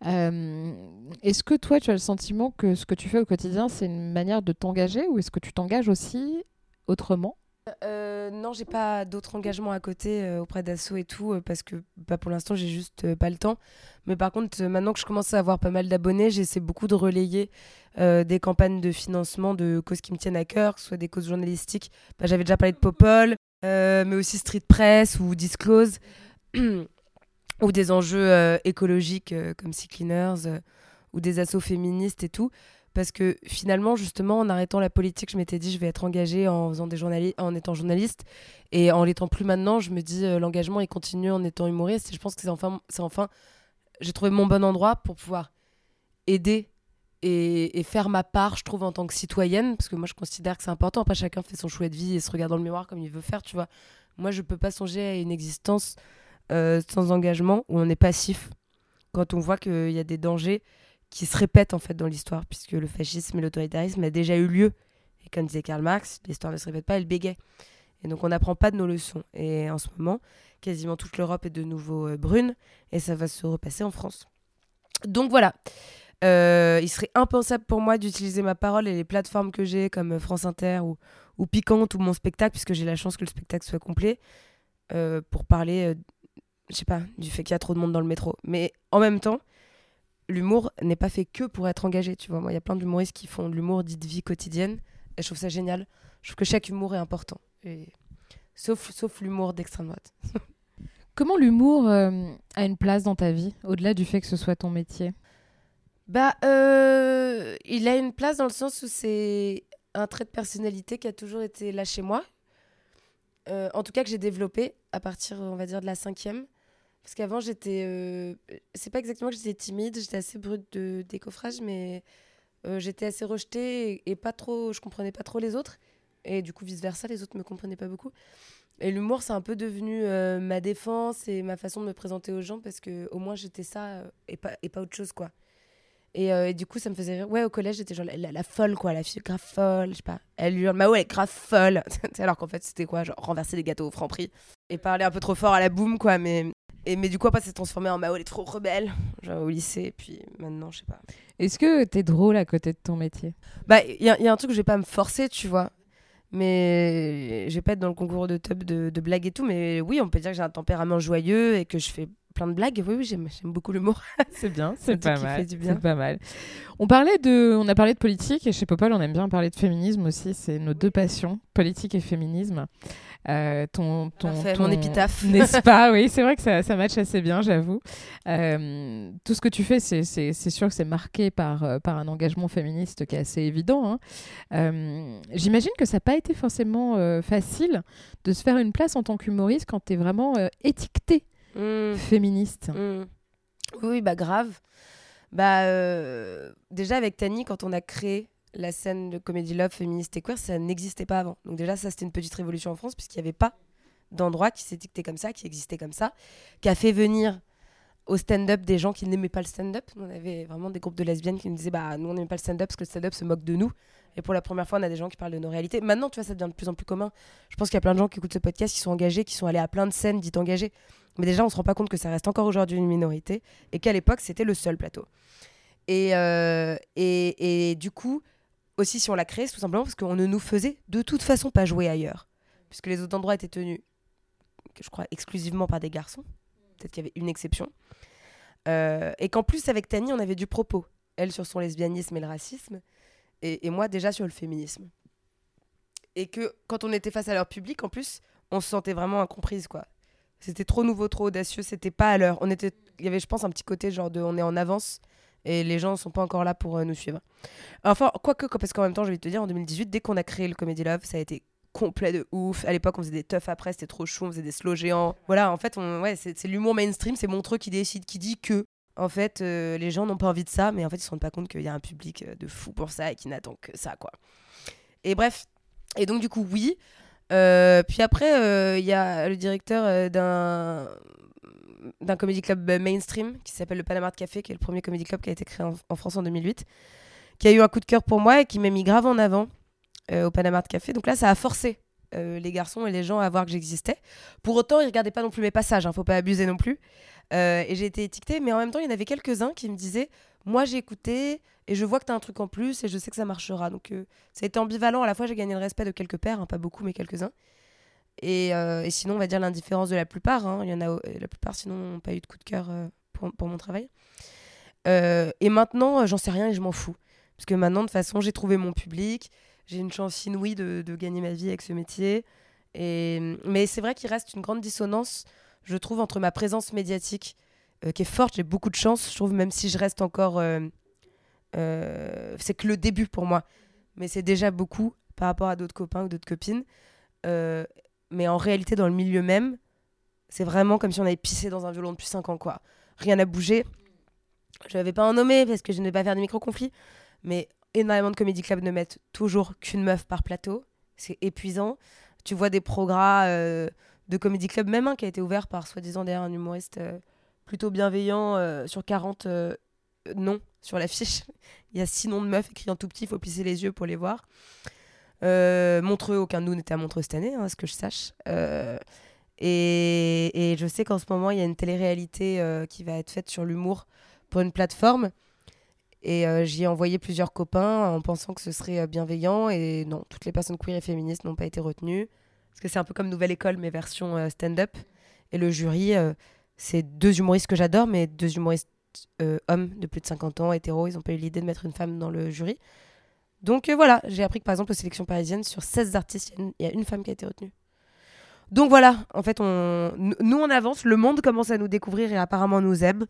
Euh, est-ce que toi, tu as le sentiment que ce que tu fais au quotidien, c'est une manière de t'engager ou est-ce que tu t'engages aussi autrement? Euh, non, j'ai pas d'autres engagements à côté euh, auprès d'assaut et tout, euh, parce que bah, pour l'instant, j'ai juste pas le temps. Mais par contre, maintenant que je commence à avoir pas mal d'abonnés, j'essaie beaucoup de relayer des campagnes de financement de causes qui me tiennent à cœur, soit des causes journalistiques. Bah, J'avais déjà parlé de Popol, mais aussi Street Press ou Disclose, [clears throat] ou des enjeux écologiques comme Sea ou des assauts féministes et tout. Parce que finalement, justement, en arrêtant la politique, je m'étais dit je vais être engagée en, faisant des en étant journaliste. Et en l'étant plus maintenant, je me dis euh, l'engagement il continue en étant humoriste. Et je pense que c'est enfin, j'ai trouvé mon bon endroit pour pouvoir aider et, faire ma part, je trouve, en tant que citoyenne. Parce que moi, je considère que c'est important. Après, chacun fait son choix de vie et se regarde dans le miroir comme il veut faire, tu vois. Moi, je peux pas songer à une existence euh, sans engagement où on est passif. Quand on voit qu'il y a des dangers qui se répètent en fait dans l'histoire, puisque le fascisme et l'autoritarisme a déjà eu lieu. Et comme disait Karl Marx, l'histoire ne se répète pas, elle bégait. Et donc on n'apprend pas de nos leçons. Et en ce moment, quasiment toute l'Europe est de nouveau euh, brune, et ça va se repasser en France. Donc voilà. Euh, il serait impensable pour moi d'utiliser ma parole et les plateformes que j'ai comme France Inter ou, ou Piquante ou mon spectacle, puisque j'ai la chance que le spectacle soit complet, euh, pour parler, euh, je sais pas, du fait qu'il y a trop de monde dans le métro. Mais en même temps, l'humour n'est pas fait que pour être engagé, tu vois. Moi, il y a plein d'humoristes qui font de l'humour dit de vie quotidienne, et je trouve ça génial. Je trouve que chaque humour est important. Et... Sauf, sauf l'humour d'extrême droite. [laughs] Comment l'humour euh, a une place dans ta vie, au-delà du fait que ce soit ton métier? Bah, euh, il a une place dans le sens où c'est un trait de personnalité qui a toujours été là chez moi. Euh, en tout cas, que j'ai développé à partir, on va dire, de la cinquième. Parce qu'avant, j'étais. euh, c'est pas exactement que j'étais timide, j'étais assez brute de décoffrage, mais euh, j'étais assez rejetée et, et pas trop. Je comprenais pas trop les autres. Et du coup, vice-versa, les autres me comprenaient pas beaucoup. Et l'humour, c'est un peu devenu euh, ma défense et ma façon de me présenter aux gens parce que au moins j'étais ça euh, et, pas, et pas autre chose, quoi. Et, du coup, ça me faisait rire. Ouais, au collège, j'étais genre la, folle, quoi, la fille grave folle, je sais pas. Elle lui Mao, elle est grave folle. Alors qu'en fait, c'était quoi Genre renverser des gâteaux au franc prix et parler un peu trop fort à la boum, quoi. Mais, et, mais du coup, après, ça s'est transformé en Mao, elle est trop rebelle, genre au lycée. Et puis maintenant, je sais pas. Est-ce que t'es drôle à côté de ton métier? Bah, il y, a- y a un truc que je vais pas me forcer, tu vois. Mais je vais pas être dans le concours de top de, de blagues et tout. Mais oui, on peut dire que j'ai un tempérament joyeux et que je fais plein de blagues. Oui, oui, j'aime beaucoup l'humour. [laughs] C'est bien, c'est pas mal. fait du bien. C'est pas mal. On parlait de, on a parlé de politique et chez Popol, on aime bien parler de féminisme aussi. C'est nos deux passions, politique et féminisme. Euh, ton, ton, Parfait, ton- mon épitaphe. [laughs] N'est-ce pas Oui, c'est vrai que ça, ça match assez bien, j'avoue. Euh, tout ce que tu fais, c'est, sûr que c'est marqué par, euh, par un engagement féministe qui est assez évident. hein. Euh, j'imagine que ça n'a pas été forcément facile de se faire une place en tant qu'humoriste quand tu es vraiment euh, étiqueté Mmh. féministe. Mm. Oui, bah grave. Bah déjà avec Tani, quand on a créé la scène de Comedy Love féministe et queer, ça n'existait pas avant. Donc déjà ça c'était une petite révolution en France puisqu'il n'y avait pas d'endroit qui dicté comme ça, qui existait comme ça, qui a fait venir au stand-up des gens qui n'aimaient pas le stand-up. On avait vraiment des groupes de lesbiennes qui nous disaient bah nous on n'aime pas le stand-up parce que le stand-up se moque de nous. Et pour la première fois, on a des gens qui parlent de nos réalités. Maintenant, tu vois, ça devient de plus en plus commun. Je pense qu'il y a plein de gens qui écoutent ce podcast, qui sont engagés, qui sont allés à plein de scènes dites engagées. Mais déjà, on se rend pas compte que ça reste encore aujourd'hui une minorité et qu'à l'époque, c'était le seul plateau. Et, euh, et, et du coup, aussi, si on l'a créé, c'est tout simplement parce qu'on ne nous faisait de toute façon pas jouer ailleurs. puisque les autres endroits étaient tenus, je crois, exclusivement par des garçons. Peut-être qu'il y avait une exception. Euh, et qu'en plus, avec Tani, on avait du propos. Elle sur son lesbianisme et le racisme, et, et moi déjà sur le féminisme. Et que quand on était face à leur public, en plus, on se sentait vraiment incomprise, quoi. C'était trop nouveau, trop audacieux, c'était pas à l'heure. On était, il y avait, je pense, un petit côté genre de, on est en avance et les gens sont pas encore là pour euh, nous suivre. Enfin, quoique, parce qu'en même temps, je vais te dire, en 2018, dès qu'on a créé le Comedy Love, ça a été complet de ouf. À l'époque, on faisait des teufs après, c'était trop chou, on faisait des slow géants. Voilà, en fait, ouais, c'est l'humour mainstream, c'est Montreux qui décide, qui dit que, en fait, euh, les gens n'ont pas envie de ça, mais en fait, ils se rendent pas compte qu'il y a un public euh, de fou pour ça et qui n'attend que ça, quoi. Et bref, et donc, du coup, oui. Puis après, il y a le directeur d'un d'un comedy club mainstream qui s'appelle le Panama Art Café, qui est le premier comedy club qui a été créé en, France en 2008, qui a eu un coup de cœur pour moi et qui m'a mis grave en avant euh, au Panama Art Café. Donc là, ça a forcé euh, les garçons et les gens à voir que j'existais. Pour autant, ils regardaient pas non plus mes passages, hein, faut pas abuser non plus. Euh, et j'ai été étiquetée, mais en même temps, il y en avait quelques-uns qui me disaient Moi, j'ai écouté et je vois que tu as un truc en plus et je sais que ça marchera. Donc, euh, ça a été ambivalent. À la fois, j'ai gagné le respect de quelques pairs, hein, pas beaucoup, mais quelques-uns. Et, euh, et sinon, on va dire l'indifférence de la plupart. hein. Il y en a, euh, la plupart, sinon, n'ont pas eu de coup de cœur euh, pour, pour mon travail. Et maintenant, j'en sais rien et je m'en fous. Parce que maintenant, de toute façon, j'ai trouvé mon public. J'ai une chance inouïe de, de gagner ma vie avec ce métier. Et, mais c'est vrai qu'il reste une grande dissonance, je trouve, entre ma présence médiatique, qui est forte. J'ai beaucoup de chance, je trouve, même si je reste encore. c'est que le début pour moi. Mais c'est déjà beaucoup par rapport à d'autres copains ou d'autres copines. Mais en réalité, dans le milieu même, c'est vraiment comme si on avait pissé dans un violon depuis 5 ans, quoi. Rien n'a bougé. Je ne vais pas en nommer parce que je ne vais pas faire de micro-conflits. Mais énormément de comédie clubs ne mettent toujours qu'une meuf par plateau. C'est épuisant. Tu vois des progrès euh, de comédie club, même un qui a été ouvert par soi-disant derrière un humoriste euh, plutôt bienveillant euh, sur 40 euh, noms sur l'affiche. [laughs] Il y a 6 noms de meufs écrits en tout petit, il faut plisser les yeux pour les voir. Euh, Montreux, aucun de nous n'était à Montreux cette année, hein, à ce que je sache. Euh, et, je sais qu'en ce moment, il y a une télé-réalité euh, qui va être faite sur l'humour pour une plateforme. Et j'y ai envoyé plusieurs copains en pensant que ce serait bienveillant. Et non, toutes les personnes queer et féministes n'ont pas été retenues. Parce que c'est un peu comme Nouvelle École, mais version stand-up. Et le jury, c'est deux humoristes que j'adore, mais deux humoristes hommes de plus de 50 ans, hétéros. Ils n'ont pas eu l'idée de mettre une femme dans le jury. Donc euh, voilà, j'ai appris que par exemple, aux sélections parisiennes, sur 16 artistes, il y a une- femme qui a été retenue. Donc voilà, en fait, nous on avance, le monde commence à nous découvrir et apparemment nous aime,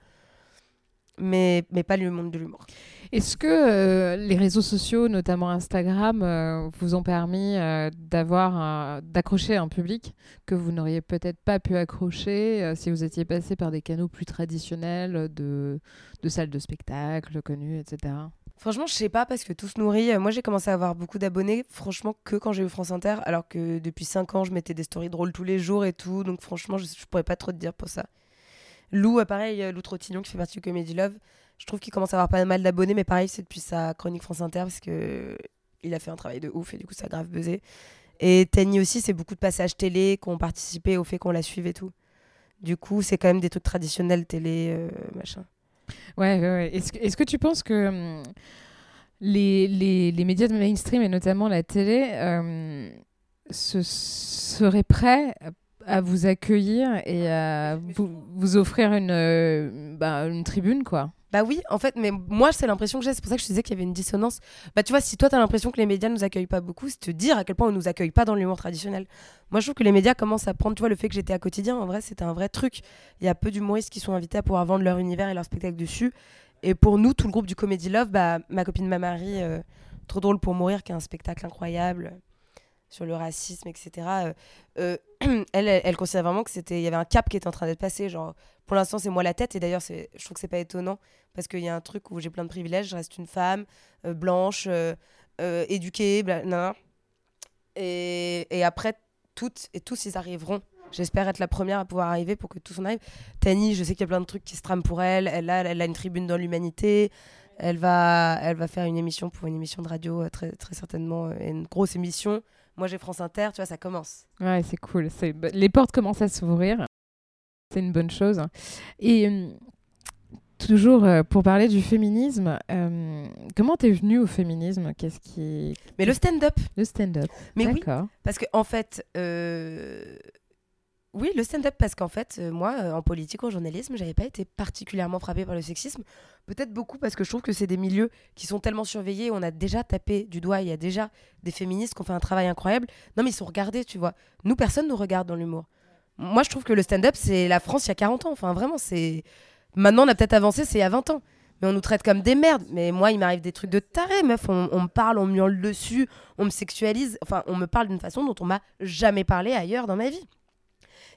mais, pas le monde de l'humour. Est-ce que euh, les réseaux sociaux, notamment Instagram, euh, vous ont permis d'avoir d'accrocher un public que vous n'auriez peut-être pas pu accrocher si vous étiez passé par des canaux plus traditionnels de salles de spectacle connues, etc. Franchement, je sais pas parce que tout se nourrit. Euh, Moi, j'ai commencé à avoir beaucoup d'abonnés, franchement, que quand j'ai eu France Inter, alors que depuis 5 ans, je mettais des stories drôles tous les jours et tout. Donc, franchement, je, pourrais pas trop te dire pour ça. Lou, euh, pareil, euh, Lou Trottignon qui fait partie du Comedy Love, je trouve qu'il commence à avoir pas mal d'abonnés, mais pareil, c'est depuis sa chronique France Inter parce que il a fait un travail de ouf et du coup, ça a grave buzzé. Et Tani aussi, c'est beaucoup de passages télé qui ont participé au fait qu'on la suive et tout. Du coup, c'est quand même des trucs traditionnels télé, machin. Ouais, ouais. Est-ce que, tu penses que hum, les, médias de mainstream et notamment la télé se, seraient prêts à vous accueillir et à vous, offrir une, euh, bah, une tribune, quoi Bah oui, en fait, mais moi, c'est l'impression que j'ai. C'est pour ça que je te disais qu'il y avait une dissonance. Bah, tu vois, si toi, t'as l'impression que les médias nous accueillent pas beaucoup, c'est te dire à quel point on nous accueille pas dans l'humour traditionnel. Moi, je trouve que les médias commencent à prendre, tu vois, le fait que j'étais à quotidien, en vrai, c'était un vrai truc. Il y a peu d'humoristes qui sont invités à pouvoir vendre leur univers et leur spectacle dessus. Et pour nous, tout le groupe du Comedy Love, bah, ma copine Mamari, euh, Trop drôle pour mourir, qui est un spectacle incroyable sur le racisme, etc. euh, euh, elle, [clears throat] elle, elle considère vraiment que c'était, il y avait un cap qui était en train d'être passé. Genre, pour l'instant, c'est moi la tête. Et d'ailleurs, je trouve que c'est pas étonnant parce qu'il y a un truc où j'ai plein de privilèges. Je reste une femme euh, blanche, éduquée, bla, nan. Et, et après, toutes et tous, ils arriveront. J'espère être la première à pouvoir arriver pour que tous en arrivent. Tani, je sais qu'il y a plein de trucs qui se trament pour elle. Elle a, elle a une tribune dans l'humanité. Elle va, elle va faire une émission pour une émission de radio, très, très certainement, une grosse émission. Moi, j'ai France Inter, tu vois, ça commence. Ouais, c'est cool. Les portes commencent à s'ouvrir. C'est une bonne chose. Et hum, Toujours euh, pour parler du féminisme, euh, comment t'es venue au féminisme? Qu'est-ce qui Mais le stand-up. le stand-up Mais oui, D'accord. parce que en fait, euh, oui, le stand-up, parce qu'en fait, euh, moi, euh, en politique, en journalisme, j'avais pas été particulièrement frappée par le sexisme. Peut-être beaucoup parce que je trouve que c'est des milieux qui sont tellement surveillés. On a déjà tapé du doigt. Il y a déjà des féministes qui ont fait un travail incroyable. Non, mais ils sont regardés, tu vois. Nous, personne nous regarde dans l'humour. Moi, je trouve que le stand-up, c'est la France il y a 40 ans. Enfin, vraiment, c'est. Maintenant, on a peut-être avancé, c'est il y a 20 ans. Mais on nous traite comme des merdes. Mais moi, il m'arrive des trucs de taré, meuf. On, me parle, on me hurle dessus, on me sexualise. Enfin, on me parle d'une façon dont on m'a jamais parlé ailleurs dans ma vie.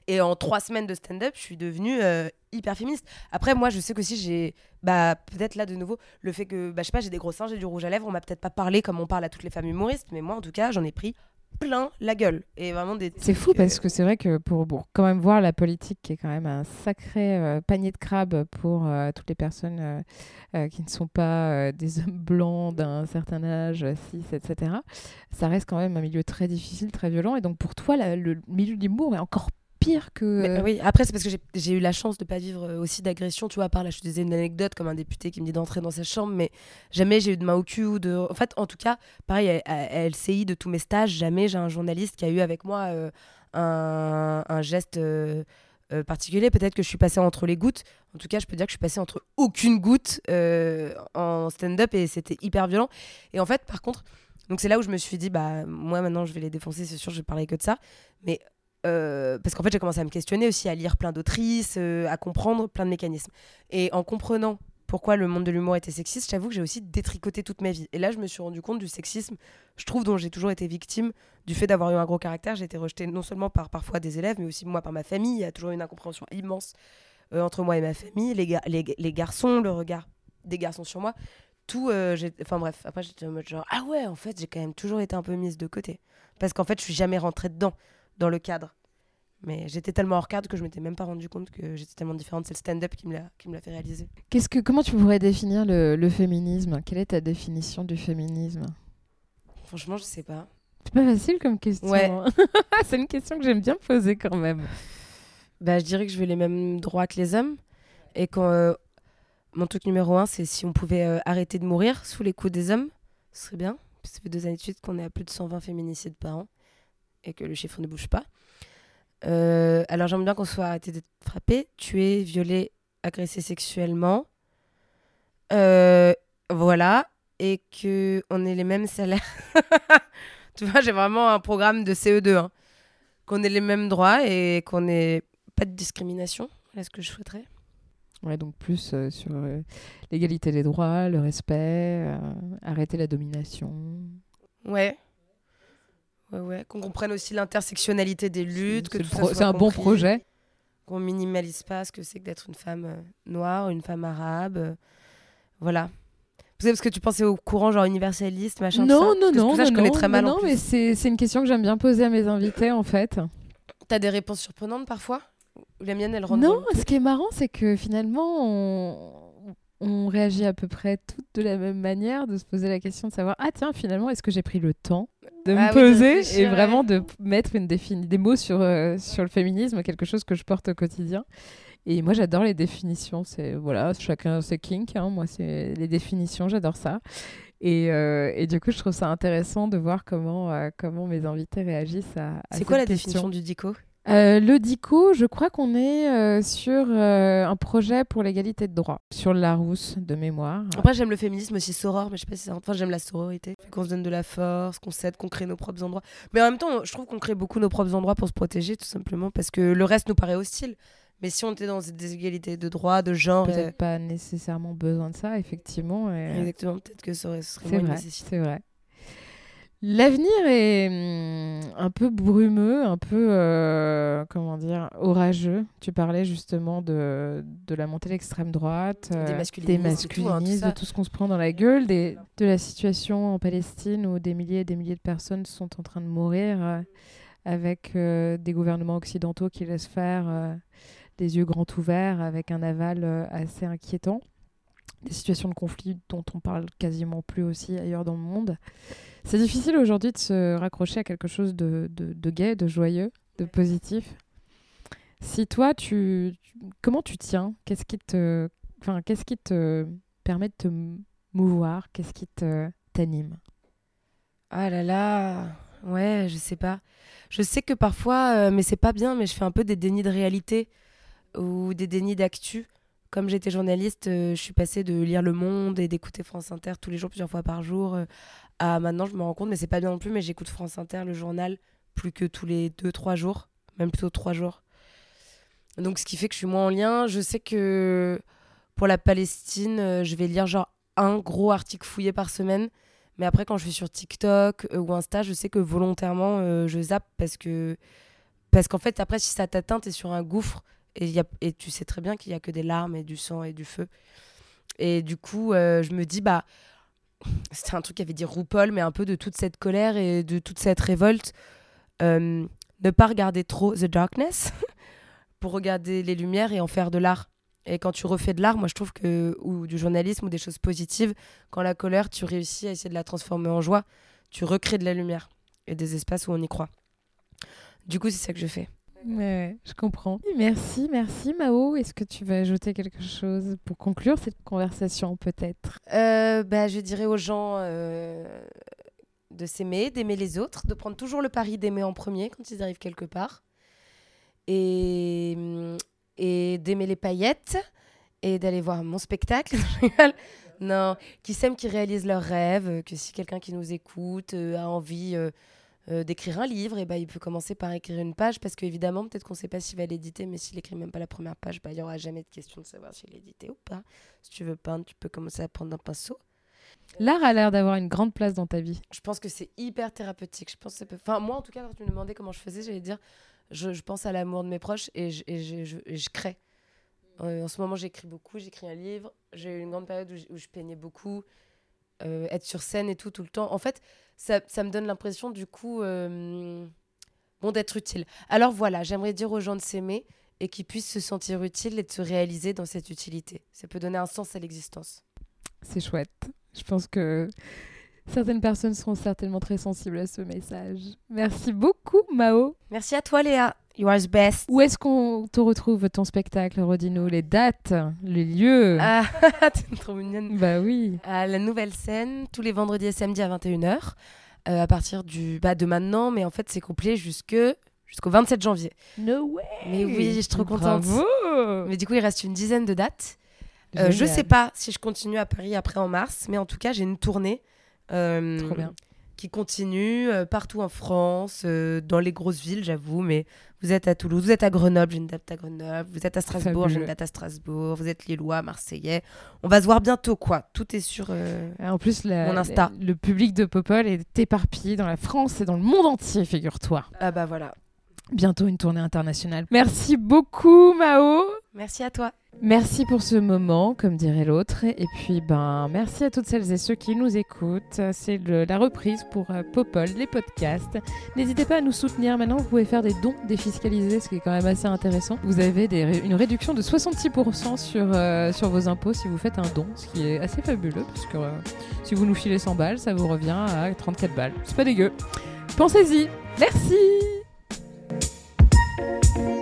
Et en trois semaines de stand-up, je suis devenue euh, hyper féministe. Après, moi, je sais qu'aussi, j'ai. Bah, peut-être là, de nouveau, le fait que, bah, je sais pas, j'ai des gros seins, j'ai du rouge à lèvres. On m'a peut-être pas parlé comme on parle à toutes les femmes humoristes. Mais moi, en tout cas, j'en ai pris plein la gueule. Et vraiment des. C'est fou euh, parce que c'est vrai que pour, pour quand même voir la politique qui est quand même un sacré euh, panier de crabes pour euh, toutes les personnes euh, euh, qui ne sont pas euh, des [laughs] hommes blancs d'un certain âge, euh, cis, etc. Ça reste quand même un milieu très difficile, très violent. Et donc pour toi, la- le milieu de l'humour est encore pire que... Mais, euh, oui, après, c'est parce que j'ai- eu la chance de pas vivre euh, aussi d'agression. Tu vois, à part là, je te disais une anecdote comme un député qui me dit d'entrer dans sa chambre, mais jamais j'ai eu de main au cul ou de. En fait, en tout cas, pareil, à, LCI de tous mes stages, jamais j'ai un journaliste qui a eu avec moi euh, un, un geste. euh, euh, particulier, peut-être que je suis passée entre les gouttes. En tout cas, je peux dire que je suis passée entre aucune goutte en stand-up et c'était hyper violent. Et en fait, par contre, donc c'est là où je me suis dit, bah moi maintenant je vais les défoncer, c'est sûr, je vais parler que de ça. Mais euh, parce qu'en fait, j'ai commencé à me questionner aussi, à lire plein d'autrices, euh, à comprendre plein de mécanismes. Et en comprenant pourquoi le monde de l'humour était sexiste, j'avoue que j'ai aussi détricoté toute ma vie. Et là, je me suis rendu compte du sexisme, je trouve, dont j'ai toujours été victime, du fait d'avoir eu un gros caractère. J'ai été rejetée non seulement par parfois des élèves, mais aussi moi par ma famille. Il y a toujours une incompréhension immense euh, entre moi et ma famille, les, ga- les, les garçons, le regard des garçons sur moi. Tout, enfin bref, après j'étais mode genre, ah ouais, en fait, j'ai quand même toujours été un peu mise de côté. Parce qu'en fait, je suis jamais rentrée dedans, dans le cadre. Mais j'étais tellement hors cadre que je m'étais même pas rendu compte que j'étais tellement différente. C'est le stand-up qui me l'a fait réaliser. Qu'est-ce que, comment tu pourrais définir le, le féminisme? Quelle est ta définition du féminisme? Franchement, je sais pas. C'est pas facile comme question. Ouais. hein. [laughs] c'est une question que j'aime bien poser quand même. Bah, je dirais que je veux les mêmes droits que les hommes. Et quand euh, mon truc numéro un, c'est si on pouvait euh, arrêter de mourir sous les coups des hommes, ce serait bien. Ça fait deux années de suite qu'on est à plus de 120 féminicides par an et que le chiffre ne bouge pas. Euh, alors j'aimerais bien qu'on soit arrêté d'être frappé, tué, violé, agressé sexuellement. Euh, voilà. Et que on ait les mêmes salaires. [laughs] tu vois, j'ai vraiment un programme de CE2. hein. Qu'on ait les mêmes droits et qu'on ait pas de discrimination. Voilà ce que je souhaiterais. Ouais, donc plus euh, sur euh, l'égalité des droits, le respect, euh, arrêter la domination. Ouais. Ouais, ouais. Qu'on comprenne aussi l'intersectionnalité des luttes. que C'est tout ça pro- c'est un bon projet. Qu'on minimalise pas ce que c'est que d'être une femme euh, noire, une femme arabe. euh, voilà. Vous savez, parce que tu pensais au courant genre universaliste, machin. tout Non, ça non, Parce que non, tout ça, non, je connais non, très mal non, en plus. mais c'est c'est une question que j'aime bien poser à mes invités en fait. T'as des réponses surprenantes parfois? La mienne, elle dans Non, ce qui est marrant, c'est que finalement, on, on réagit à peu près toutes de la même manière, de se poser la question de savoir ah tiens finalement est-ce que j'ai pris le temps de me Ah de poser et vraiment de mettre une des mots sur euh, sur le féminisme, quelque chose que je porte au quotidien. Et moi j'adore les définitions, c'est voilà chacun ses kinks, hein. moi c'est les définitions, j'adore ça. Et, euh, et du coup je trouve ça intéressant de voir comment euh, comment mes invités réagissent à, à C'est quoi la question. définition du dico? Euh, le DICO, je crois qu'on est euh, sur euh, un projet pour l'égalité de droit, sur le Larousse de mémoire. Après, j'aime le féminisme aussi soror, mais je sais pas si c'est. Enfin, j'aime la sororité. Qu'on se donne de la force, qu'on s'aide, qu'on crée nos propres endroits. Mais en même temps, je trouve qu'on crée beaucoup nos propres endroits pour se protéger, tout simplement, parce que le reste nous paraît hostile. Mais si on était dans des égalités de droit, de genre. Peut-être pas nécessairement besoin de ça, effectivement. et- Exactement, peut-être que ça aurait- ce serait moins vrai, nécessité. c'est vrai. L'avenir est hum, un peu brumeux, un peu, euh, comment dire, orageux. Tu parlais justement de, de la montée de l'extrême droite, Des euh, des tout, hein, tout de tout ce qu'on se prend dans la gueule, des, de la situation en Palestine où des milliers et des milliers de personnes sont en train de mourir euh, avec des gouvernements occidentaux qui laissent faire des yeux grands ouverts avec un aval assez inquiétant. Des situations de conflit dont on parle quasiment plus aussi ailleurs dans le monde. C'est difficile aujourd'hui de se raccrocher à quelque chose de, de, de gai, de joyeux, de positif. Si toi, tu, comment tu tiens? Qu'est-ce qui te enfin, qu'est-ce qui te permet de te mouvoir? Qu'est-ce qui te t'anime? Ah là là, ouais, je sais pas. Je sais que parfois, euh, mais c'est pas bien, mais je fais un peu des dénis de réalité ou des dénis d'actu. Comme j'étais journaliste, euh, je suis passée de lire Le Monde et d'écouter France Inter tous les jours, plusieurs fois par jour, euh, à maintenant je me rends compte, mais c'est pas bien non plus, mais j'écoute France Inter, le journal, plus que tous les deux, trois jours, même plutôt trois jours. Donc ce qui fait que je suis moins en lien. Je sais que pour la Palestine, euh, je vais lire genre un gros article fouillé par semaine. Mais après, quand je suis sur TikTok ou Insta, je sais que volontairement, je zappe parce que. Parce qu'en fait, après, si ça t'atteint, t'es sur un gouffre. Et, tu sais très bien qu'il n'y a que des larmes et du sang et du feu. Et du coup, euh, je me dis, bah. [laughs] C'était un truc qu'avait dit RuPaul, mais un peu de toute cette colère et de toute cette révolte. Euh, ne pas regarder trop The Darkness [laughs] pour regarder les lumières et en faire de l'art. Et quand tu refais de l'art, moi je trouve que, ou du journalisme ou des choses positives, quand la colère, tu réussis à essayer de la transformer en joie, tu recrées de la lumière et des espaces où on y croit. Du coup, c'est ça que je fais. Ouais, je comprends. Merci, merci Mao. Est-ce que tu veux ajouter quelque chose pour conclure cette conversation peut-être? Euh, bah, je dirais aux gens euh, de s'aimer, d'aimer les autres, de prendre toujours le pari d'aimer en premier quand ils arrivent quelque part. Et, et d'aimer les paillettes et d'aller voir mon spectacle. [laughs] Non, qui s'aiment, qui réalisent leurs rêves, que si quelqu'un qui nous écoute euh, a envie euh, d'écrire un livre, et ben il peut commencer par écrire une page parce qu'évidemment, peut-être qu'on ne sait pas s'il va l'éditer, mais s'il écrit même pas la première page, bah, il n'y aura jamais de question de savoir s'il est édité ou pas. Si tu veux peindre, tu peux commencer à prendre un pinceau. L'art a l'air d'avoir une grande place dans ta vie. Je pense que c'est hyper thérapeutique. Je pense que ça peut... Enfin, moi, en tout cas, quand tu me demandais comment je faisais, j'allais dire, je, je pense à l'amour de mes proches et je, et je, je- et je crée. Euh, en ce moment, j'écris beaucoup, j'écris un livre. J'ai eu une grande période où je peignais beaucoup, euh, être sur scène et tout, tout le temps. En fait, ça, ça me donne l'impression, du coup, euh, bon, d'être utile. Alors voilà, j'aimerais dire aux gens de s'aimer et qu'ils puissent se sentir utiles et de se réaliser dans cette utilité. Ça peut donner un sens à l'existence. C'est chouette. Je pense que certaines personnes seront certainement très sensibles à ce message. Merci beaucoup Mao. Merci à toi, Léa. You are the best. Où est-ce qu'on te retrouve ton spectacle Redis-nous les dates, les lieux. Ah, [laughs] t'es trop mignonne. Bah oui. À la nouvelle scène, tous les vendredis et samedis à 21h, euh, à partir du, bah, de maintenant, mais en fait, c'est complet jusque, jusqu'au 27 janvier. No way. Mais oui, je suis trop contente. Bravo. Mais du coup, il reste une dizaine de dates. Euh, je sais pas si je continue à Paris après en mars, mais en tout cas, j'ai une tournée euh, Trop bien. Qui continue euh, partout en France, euh, dans les grosses villes, j'avoue. Mais vous êtes à Toulouse, vous êtes à Grenoble, j'ai une date à Grenoble, vous êtes à Strasbourg, j'ai une date à Strasbourg, vous êtes Lillois, Marseillais. On va se voir bientôt, quoi. Tout est sur. euh, En plus, la- Mon Insta. la- le public de Popol est éparpillé dans la France et dans le monde entier, figure-toi. Ah bah voilà. Bientôt une tournée internationale. Merci beaucoup, Mao. Merci à toi. Merci pour ce moment, comme dirait l'autre. Et puis, ben, merci à toutes celles et ceux qui nous écoutent. C'est la reprise pour euh, Popol, les podcasts. N'hésitez pas à nous soutenir. Maintenant, vous pouvez faire des dons défiscalisés, ce qui est quand même assez intéressant. Vous avez des une réduction de 66% sur, euh, sur vos impôts si vous faites un don, ce qui est assez fabuleux, parce que euh, si vous nous filez 100 balles, ça vous revient à 34 balles. C'est pas dégueu. Pensez-y. Merci. you